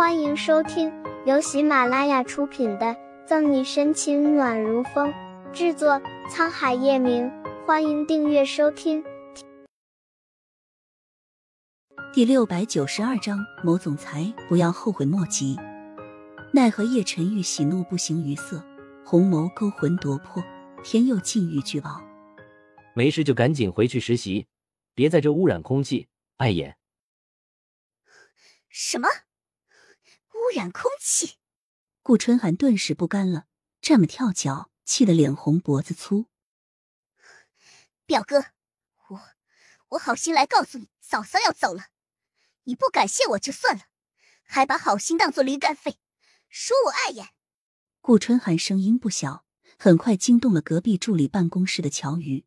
欢迎收听由喜马拉雅出品的《赠你深情暖如风》，制作沧海夜明。欢迎订阅收听。第六百九十二章，某总裁不要后悔莫及。奈何叶晨玉喜怒不形于色，红眸勾魂夺魄，天佑禁欲俱傲。没事就赶紧回去实习，别在这污染空气，碍眼。什么？污染空气！顾春寒顿时不甘了，站么跳脚，气得脸红脖子粗。表哥，我我好心来告诉你，嫂嫂要走了，你不感谢我就算了，还把好心当做驴肝肺，说我碍眼。顾春寒声音不小，很快惊动了隔壁助理办公室的乔瑜。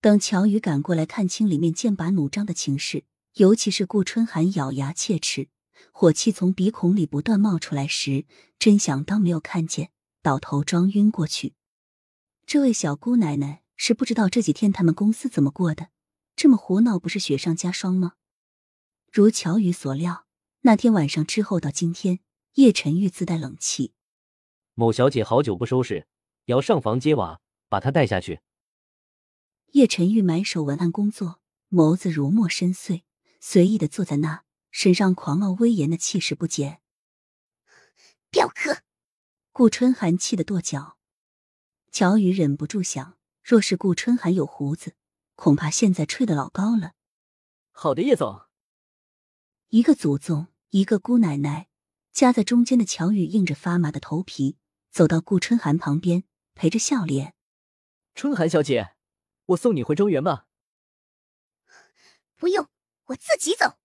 等乔瑜赶过来看清里面剑拔弩张的情势，尤其是顾春寒咬牙切齿。火气从鼻孔里不断冒出来时，真想当没有看见，倒头装晕过去。这位小姑奶奶是不知道这几天他们公司怎么过的，这么胡闹不是雪上加霜吗？如乔宇所料，那天晚上之后到今天，叶晨玉自带冷气。某小姐好久不收拾，要上房揭瓦，把她带下去。叶晨玉埋首文案工作，眸子如墨深邃，随意的坐在那。身上狂傲威严的气势不减，表哥，顾春寒气得跺脚。乔宇忍不住想，若是顾春寒有胡子，恐怕现在吹得老高了。好的，叶总。一个祖宗，一个姑奶奶，夹在中间的乔宇硬着发麻的头皮，走到顾春寒旁边，陪着笑脸：“春寒小姐，我送你回中原吧。”“不用，我自己走。”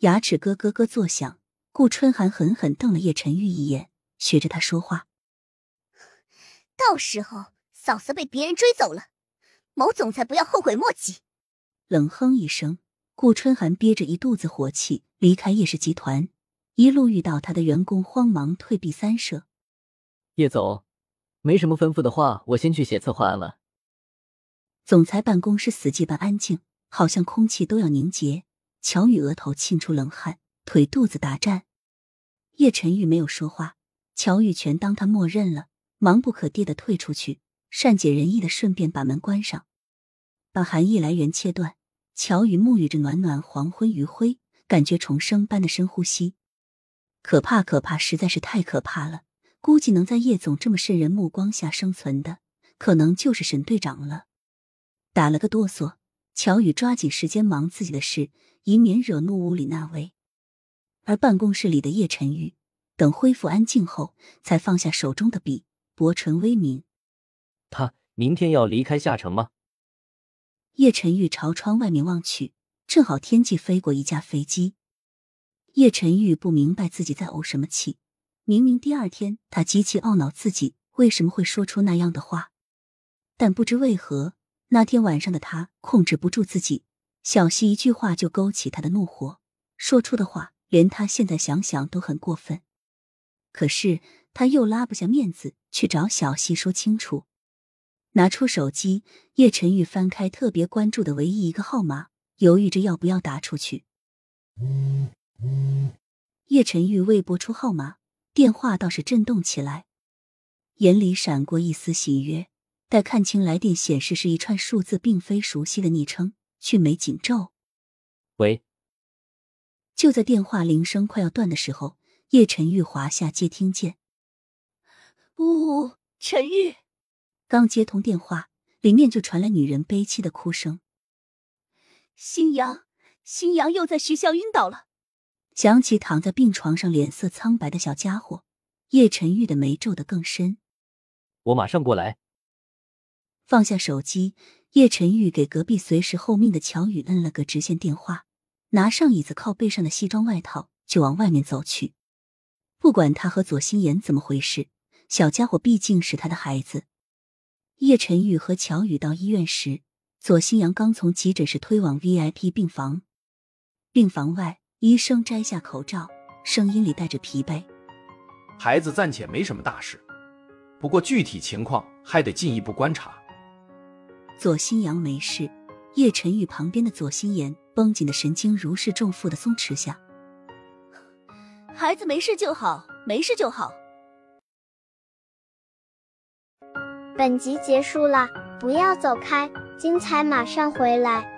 牙齿咯咯咯作响，顾春寒狠狠瞪了叶晨玉一眼，学着他说话：“到时候嫂子被别人追走了，某总裁不要后悔莫及。”冷哼一声，顾春寒憋着一肚子火气离开叶氏集团，一路遇到他的员工慌忙退避三舍。叶总，没什么吩咐的话，我先去写策划案了。总裁办公室死寂般安静，好像空气都要凝结。乔宇额头沁出冷汗，腿肚子打颤。叶晨玉没有说话，乔宇全当他默认了，忙不可迭的退出去，善解人意的顺便把门关上，把寒意来源切断。乔宇沐浴着暖暖黄昏余晖，感觉重生般的深呼吸。可怕，可怕，实在是太可怕了！估计能在叶总这么渗人目光下生存的，可能就是沈队长了。打了个哆嗦，乔宇抓紧时间忙自己的事。以免惹怒屋里那位，而办公室里的叶晨玉等恢复安静后，才放下手中的笔，薄唇微抿。他明天要离开夏城吗？叶晨玉朝窗外面望去，正好天际飞过一架飞机。叶晨玉不明白自己在怄什么气，明明第二天他极其懊恼自己为什么会说出那样的话，但不知为何那天晚上的他控制不住自己。小溪一句话就勾起他的怒火，说出的话连他现在想想都很过分，可是他又拉不下面子去找小溪说清楚。拿出手机，叶晨玉翻开特别关注的唯一一个号码，犹豫着要不要打出去。叶晨玉未拨出号码，电话倒是震动起来，眼里闪过一丝喜悦。待看清来电显示是一串数字，并非熟悉的昵称。俊眉紧皱，喂。就在电话铃声快要断的时候，叶晨玉滑下接听键。呜，陈玉，刚接通电话，里面就传来女人悲凄的哭声。新阳，新阳又在学校晕倒了。想起躺在病床上脸色苍白的小家伙，叶晨玉的眉皱得更深。我马上过来。放下手机。叶晨玉给隔壁随时候命的乔宇摁了个直线电话，拿上椅子靠背上的西装外套就往外面走去。不管他和左心言怎么回事，小家伙毕竟是他的孩子。叶晨玉和乔宇到医院时，左新阳刚从急诊室推往 VIP 病房。病房外，医生摘下口罩，声音里带着疲惫：“孩子暂且没什么大事，不过具体情况还得进一步观察。”左心阳没事，叶晨玉旁边的左心言绷紧的神经如释重负的松弛下。孩子没事就好，没事就好。本集结束了，不要走开，精彩马上回来。